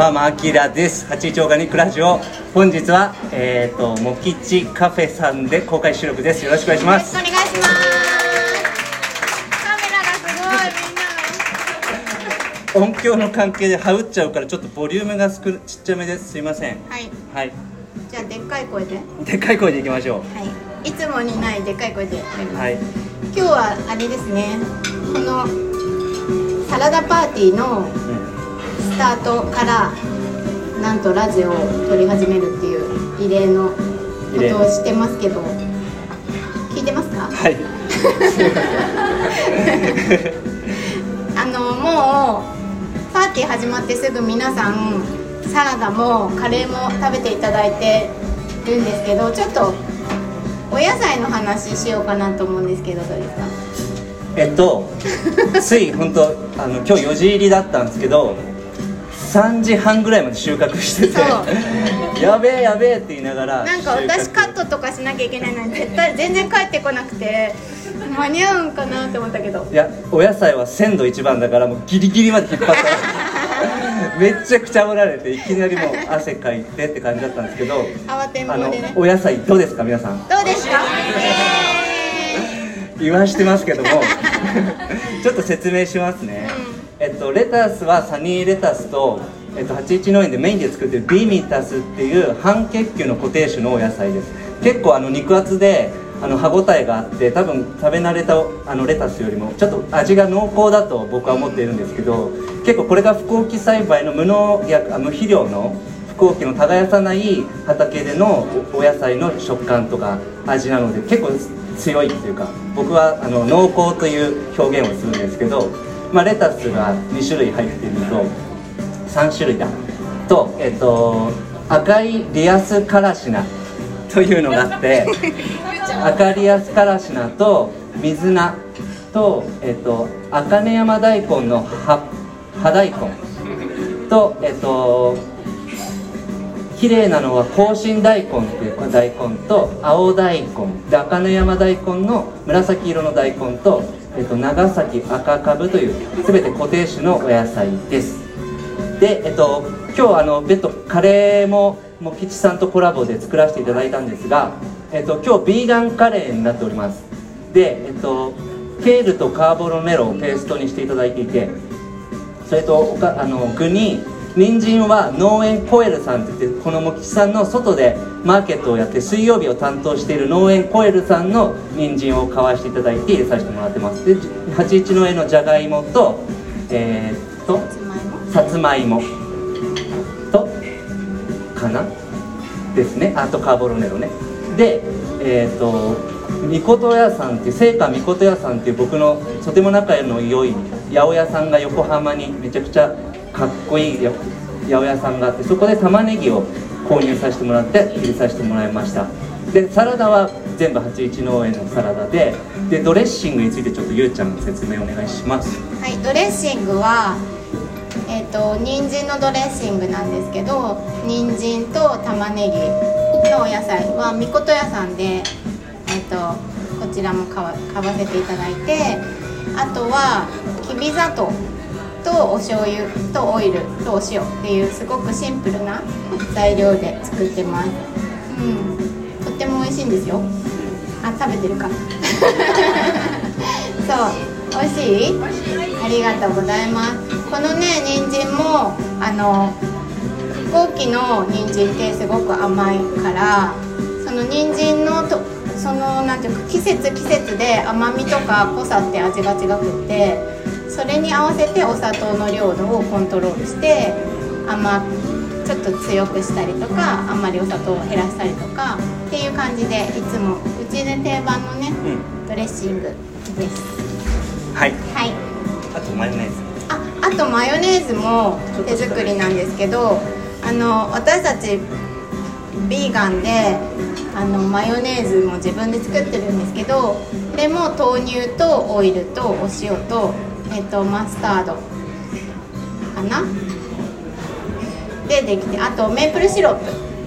ファーマーアキラです。八一オーガニックラジオ。本日はえっ、とモキチカフェさんで公開収録です。よろしくお願いします。お願いします。カメラがすごい。みんな音響の関係でハウっちゃうからちょっとボリュームが少ちっちゃめですすいません。はい。はい。じゃあでっかい声で。はでっかい声でいきましょい。いつもにないでっかい声ではい。今日はあれですね。このサラダパーティーのうんスタートからなんとラジオを撮り始めるっていう異例のことをしてますけど聞いてますか？はい。あのもうパーティー始まってすぐ皆さんサラダもカレーも食べていただいてるんですけどちょっとお野菜の話しようかなと思うんですけどどうですか？えっとつい本当あの今日4時入りだったんですけど3時半ぐらいまで収穫しててそ やべえやべえって言いながらなんか私カットとかしなきゃいけないのに絶対全然帰ってこなくて間に合うんかなって思ったけど。いやお野菜は鮮度一番だからもうギリギリまで引っ張った めっちゃくちゃ煽られていきなりもう汗かいてって感じだったんですけど慌てんぼあのうでねお野菜どうですか皆さん？どうですか 言わしてますけども。ちょっと説明しますね、えっとレタスはサニーレタスと、えっと、81農園でメインで作ってるビミタスっていう半結球の固定種のお野菜です。結構あの肉厚であの歯ごたえがあって多分食べ慣れたあのレタスよりもちょっと味が濃厚だと僕は思っているんですけど結構これが不耕起栽培の無農薬無肥料の不耕起の耕さない畑でのお野菜の食感とか味なので結構強いっていうか僕はあの濃厚という表現をするんですけど、まあ、レタスが2種類入っているのと3種類だと、えっと、赤いリアスカラシナというのがあって 赤リアスカラシナと水菜と、えっと、茜山大根の葉葉大根とえっと綺麗なのは甲信大根っていう大根と青大根で茜山大根の紫色の大根と、えっと、長崎赤かぶという全て固定種のお野菜です。でえっと今日あの別途カレーもも吉さんとコラボで作らせていただいたんですが、えっと、今日ビーガンカレーになっております。でえっとケールとカーボロメロをペーストにしていただいていてそれとおかあの具に人参は農園コエルさんって言ってこの茂吉さんの外でマーケットをやって水曜日を担当している農園コエルさんの人参を買わせていただいて入れさせてもらってます。で81農園のじゃがいもとえーっとさつまいも。とかな？ですね。あとカーボロネロね。でえーっとみこと屋さんっていう青果みこと屋さんっていう僕のとても仲の良い八百屋さんが横浜にめちゃくちゃかっこいい八百屋さんがあってそこで玉ねぎを購入させてもらって入れさせてもらいました。でサラダは全部81農園のサラダででドレッシングについてちょっとゆうちゃんの説明お願いします。はいドレッシングはえっ、と人参のドレッシングなんですけど人参と玉ねぎのお野菜はみこと屋さんでえっ、とこちらも買わ買わせていただいてあとはきび砂糖。とお醤油とオイルとお塩っていうすごくシンプルな材料で作ってます。うん。とっても美味しいんですよ。あ食べてるか。そう。美味しい？ありがとうございます。このね人参もあの飛行機の人参ってすごく甘いからその人参のとそのなんていうか季節季節で甘みとか濃さって味が違くってそれに合わせてお砂糖の量をコントロールして甘ちょっと強くしたりとかあんまりお砂糖を減らしたりとかっていう感じでいつもうちで定番のねうん。ドレッシングです。はい。はい。あとマヨネーズ。ああとマヨネーズも手作りなんですけどあの私たちビーガンであのマヨネーズも自分で作ってるんですけどこれも豆乳とオイルとお塩と,、えっとマスタード。かな？でできてあとメープルシロッ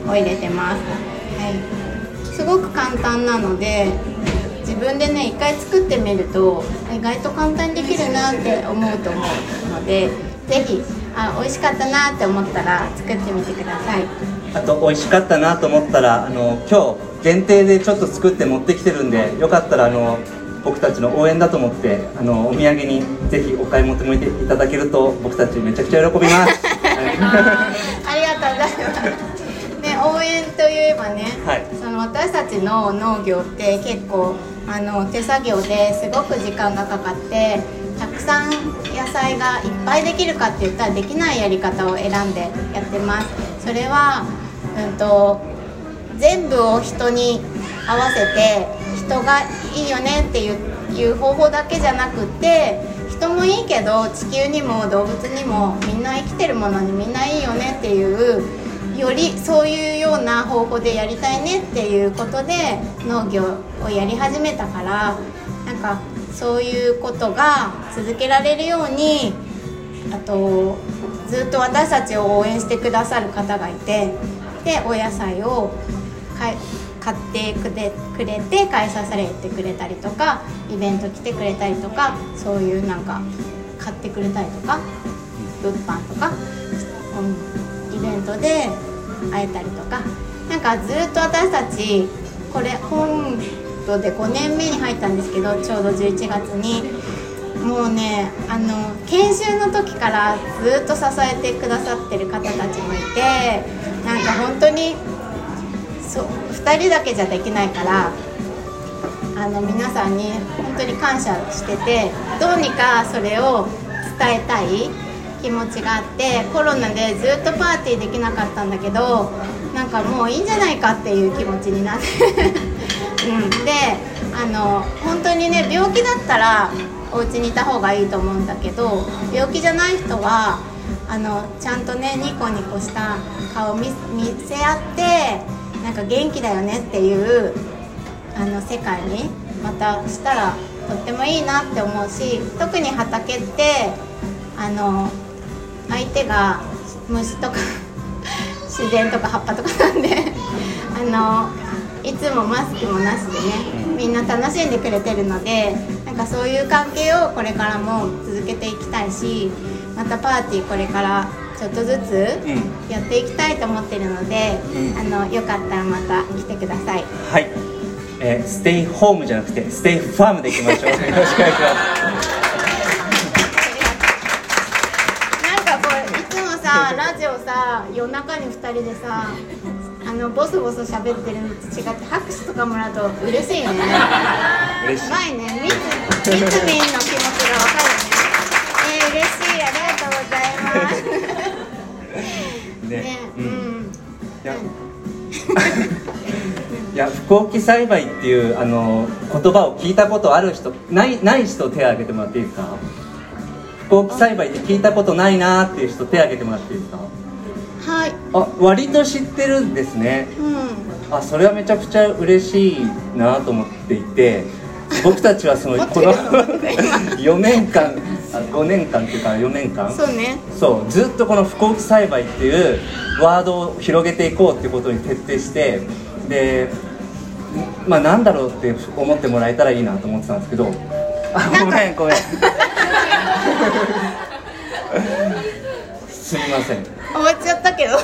プを入れてます、はい、すごく簡単なので自分でね一回作ってみると意外と簡単にできるなって思うと思うのでぜひあ美味しかったなって思ったら作ってみてください。あと美味しかったなと思ったらあの今日限定でちょっと作って持ってきてるんでよかったらあの僕たちの応援だと思ってあのお土産にぜひお買い求めていただけると僕たちめちゃくちゃ喜びます。ありがとうございます。ね、応援といえばね、はい、その私たちの農業って結構あの手作業ですごく時間がかかってたくさん野菜がいっぱいできるかって言ったらできないやり方を選んでやってます。それは、うんと、全部を人に合わせて人がいいよねっていう方法だけじゃなくて人もいいけど地球にも動物にもみんな生きてるものにみんないいよねっていうよりそういうような方法でやりたいねっていうことで農業をやり始めたからなんかそういうことが続けられるようにあとずっと私たちを応援してくださる方がいてでお野菜を買買ってくれくれて買いさせてくれたりとかイベント来てくれたりとかそういうなんか買ってくれたりとか物販とか、イベントで会えたりとかなんかずっと私たちこれ本土で5年目に入ったんですけどちょうど11月にもうねあの研修の時からずっと支えてくださってる方たちもいてなんか本当にそう2人だけじゃできないからあの皆さんに本当に感謝しててどうにかそれを伝えたい気持ちがあってコロナでずっとパーティーできなかったんだけどなんかもういいんじゃないかっていう気持ちになって。うん、であの本当にね病気だったらお家にいた方がいいと思うんだけど病気じゃない人はあのちゃんとねニコニコした顔見せ合ってなんか元気だよねっていうあの世界にまたしたらとってもいいなって思うし特に畑ってあの相手が虫とか 自然とか葉っぱとかなんで あのいつもマスクもなしでねみんな楽しんでくれてるのでなんかそういう関係をこれからも続けていきたいしまたパーティーこれからちょっとずつやっていきたいと思ってるので、うん、あのよかったらまた来てください。はい、えー、ステイホームじゃなくてステイファームでいきましょう。よろしくお願いしますラジオさ夜中に2人でさあのボソボソ喋ってるのと違って拍手とかもらうと嬉しいね。嬉しい。いね。みつみんの気持ちが分かるね。えー、嬉しい。ありね。ね。うん。いや。いや不幸期栽培っていうあの言葉を聞いたことある人ないない人手を挙げてもらっていいですか？不幸期栽培って聞いたことないなっていう人手を挙げてもらっていいですか？はい。あ割と知ってるんですね、うん、あそれはめちゃくちゃ嬉しいなと思っていて僕たちはそのこの4 年間5年間っていうか4年間？そうね。そう。ずっとこの不幸期栽培っていうワードを広げていこうっていうことに徹底してでまあなんだろうって思ってもらえたらいいなと思ってたんですけど。あごめんごめん。すみません。終わっちゃったけど。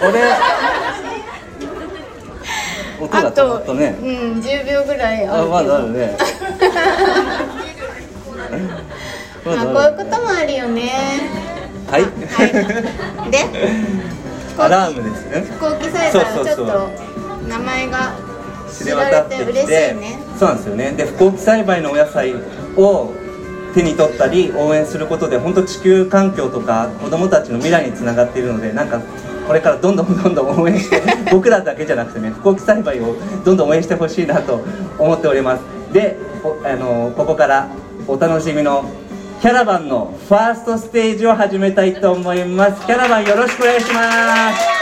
俺音が止まったね。うん10秒ぐらいあまだあるね まあこういうこともあるよね。はい、はい、で アラームですね。飛行機サイちょっと名前が知れ渡ってきて、ね、そうなんですよね。で不幸期栽培のお野菜を手に取ったり応援することで本当地球環境とか子どもたちの未来につながっているのでなんかこれからどんどんどんどん応援して 僕らだけじゃなくてね不幸期栽培をどんどん応援してほしいなと思っております。であのここからお楽しみのキャラバンのファーストステージを始めたいと思います。キャラバンよろしくお願いします。